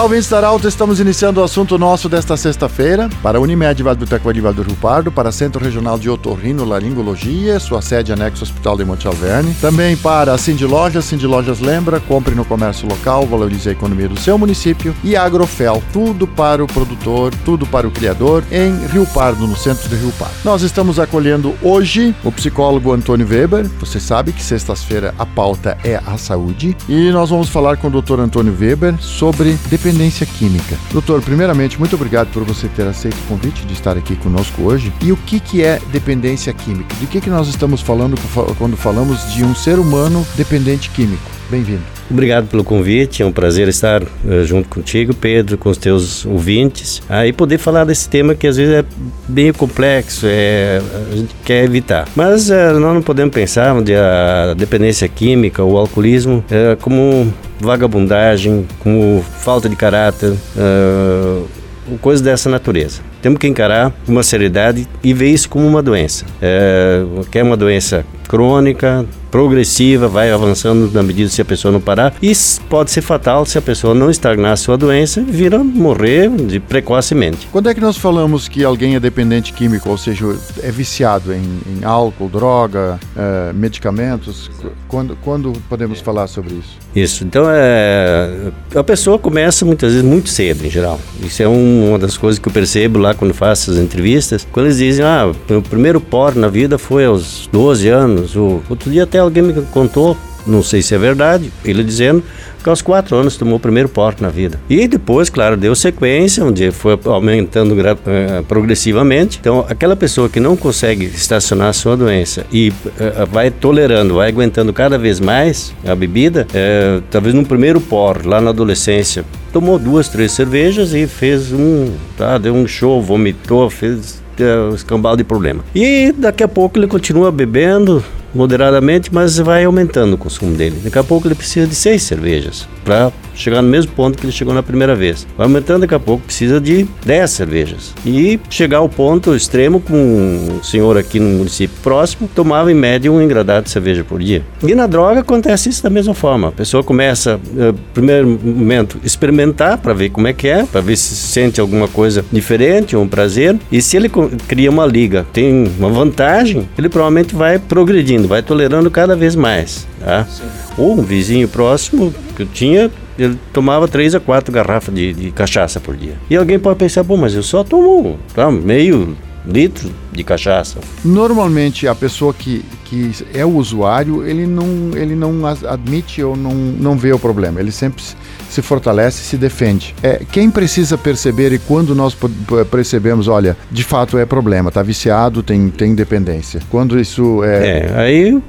Olá, ouvintes estamos iniciando o assunto nosso desta sexta-feira. Para Unimed Vale do Taquari Vale do Rio Pardo, para Centro Regional de Otorrino Laringologia, sua sede anexo Hospital de Monte Alverne, também para a Cindy Lojas, Cindy Lojas lembra, compre no comércio local, valorize a economia do seu município. E Agrofel, tudo para o produtor, tudo para o criador, em Rio Pardo, no centro de Rio Pardo. Nós estamos acolhendo hoje o psicólogo Antônio Weber, você sabe que sexta-feira a pauta é a saúde, e nós vamos falar com o Dr. Antônio Weber sobre dependência química. Doutor, primeiramente, muito obrigado por você ter aceito o convite de estar aqui conosco hoje. E o que, que é dependência química? De que, que nós estamos falando quando falamos de um ser humano dependente químico? Bem-vindo. Obrigado pelo convite, é um prazer estar uh, junto contigo, Pedro, com os teus ouvintes, uh, e poder falar desse tema que às vezes é bem complexo, é, a gente quer evitar. Mas uh, nós não podemos pensar onde a dependência química, o alcoolismo, é como vagabundagem, como falta de caráter, uh, coisas dessa natureza. Temos que encarar uma seriedade e ver isso como uma doença. É, que é uma doença crônica, progressiva, vai avançando na medida se a pessoa não parar. E pode ser fatal se a pessoa não estagnar a sua doença e vir a morrer de precocemente. Quando é que nós falamos que alguém é dependente químico, ou seja, é viciado em, em álcool, droga, é, medicamentos? Quando, quando podemos falar sobre isso? Isso. Então, é, a pessoa começa muitas vezes muito cedo, em geral. Isso é um, uma das coisas que eu percebo lá quando faço as entrevistas. Quando eles dizem, ah, o primeiro por na vida foi aos 12 anos. O outro dia até alguém me contou, não sei se é verdade, ele dizendo que aos quatro anos tomou o primeiro porte na vida. E depois, claro, deu sequência, onde foi aumentando uh, progressivamente. Então, aquela pessoa que não consegue estacionar a sua doença e uh, vai tolerando, vai aguentando cada vez mais a bebida, uh, talvez no primeiro por, lá na adolescência, tomou duas, três cervejas e fez um, tá, deu um show, vomitou, fez escambau de problema. E daqui a pouco ele continua bebendo, moderadamente, mas vai aumentando o consumo dele. Daqui a pouco ele precisa de seis cervejas para chegar no mesmo ponto que ele chegou na primeira vez. Vai aumentando, daqui a pouco precisa de 10 cervejas. E chegar ao ponto extremo, com um senhor aqui no município próximo, tomava em média um engradado de cerveja por dia. E na droga acontece isso da mesma forma. A pessoa começa, no primeiro momento, experimentar para ver como é que é, para ver se sente alguma coisa diferente, um prazer. E se ele cria uma liga, tem uma vantagem, ele provavelmente vai progredindo, vai tolerando cada vez mais. Tá? Ou um vizinho próximo que eu tinha ele tomava três a quatro garrafas de, de cachaça por dia. E alguém pode pensar, bom, mas eu só tomo tá, meio litro de cachaça. Normalmente a pessoa que, que é o usuário, ele não, ele não admite ou não, não vê o problema. Ele sempre se fortalece, se defende. É, quem precisa perceber e quando nós percebemos, olha, de fato é problema, está viciado, tem, tem dependência. Quando isso é. É, aí uh,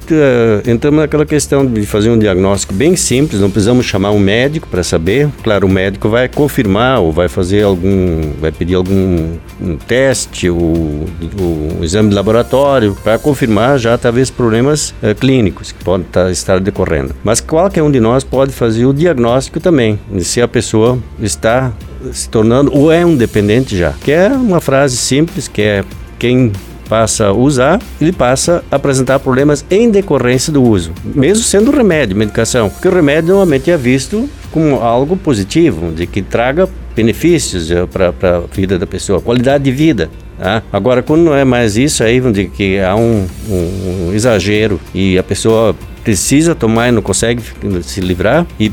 entramos naquela questão de fazer um diagnóstico bem simples, não precisamos chamar um médico para saber. Claro, o médico vai confirmar ou vai fazer algum. vai pedir algum um teste ou um exame de laboratório para confirmar já talvez problemas uh, clínicos que podem tá, estar decorrendo. Mas qualquer um de nós pode fazer o diagnóstico também também, se a pessoa está se tornando ou é um dependente já. Que é uma frase simples, que é quem passa a usar, ele passa a apresentar problemas em decorrência do uso, mesmo sendo remédio, medicação, porque o remédio normalmente é visto como algo positivo, de que traga benefícios eh, para a vida da pessoa, qualidade de vida. Tá? Agora, quando não é mais isso, aí de que há um, um, um exagero e a pessoa precisa tomar e não consegue se livrar e,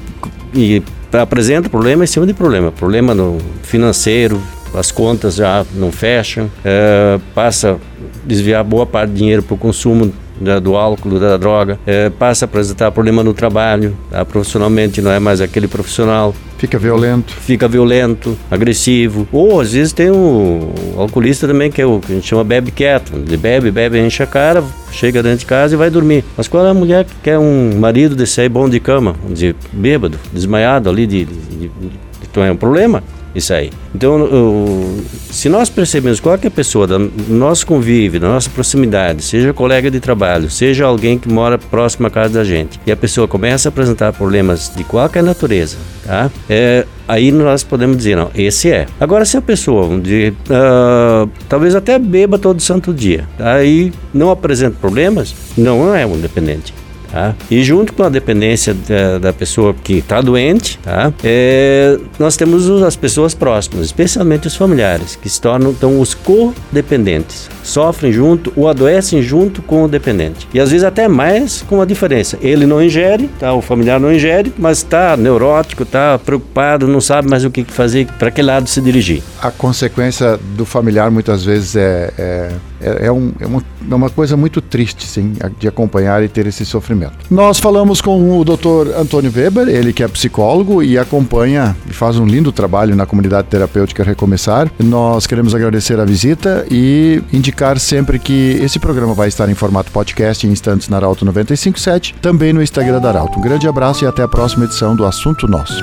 e apresenta problema em cima de problema. Problema no financeiro, as contas já não fecham, é, passa a desviar boa parte do dinheiro para o consumo da, do álcool, da droga, é, passa a apresentar problema no trabalho, tá? profissionalmente não é mais aquele profissional. Fica violento. Fica violento, agressivo. Ou às vezes tem o, alcoolista também, que é o que a gente chama bebe quieto. Ele bebe, bebe, enche a cara, chega dentro de casa e vai dormir. Mas qual é a mulher que quer um marido desse aí bom de cama, de bêbado, desmaiado ali de, de, de, de então é um problema. Isso aí. Então, o, se nós percebemos qualquer pessoa do nosso convívio, da nossa proximidade, seja colega de trabalho, seja alguém que mora próximo à casa da gente, e a pessoa começa a apresentar problemas de qualquer natureza, tá? É, aí nós podemos dizer, não, esse é. Agora, se a pessoa, dizer, uh, talvez até beba todo santo dia, aí não apresenta problemas, não é um dependente. Tá? E junto com a dependência da, da pessoa que está doente, tá? É, nós temos as pessoas próximas, especialmente os familiares, que se tornam então, os codependentes. Sofrem junto ou adoecem junto com o dependente. E às vezes até mais com a diferença. Ele não ingere, tá? o familiar não ingere, mas está neurótico, está preocupado, não sabe mais o que fazer, para que lado se dirigir. A consequência do familiar muitas vezes é, é, é, é um, é, uma, é uma coisa muito triste, sim, de acompanhar e ter esse sofrimento. Nós falamos com o Dr. Antônio Weber, ele que é psicólogo e acompanha e faz um lindo trabalho na comunidade terapêutica Recomeçar. Nós queremos agradecer a visita e indicar sempre que esse programa vai estar em formato podcast em instantes na Arauto 957, também no Instagram da Arauto. Um grande abraço e até a próxima edição do Assunto Nosso.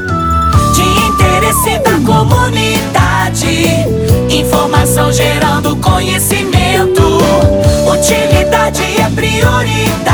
De interesse da comunidade, informação gerando conhecimento, utilidade é prioridade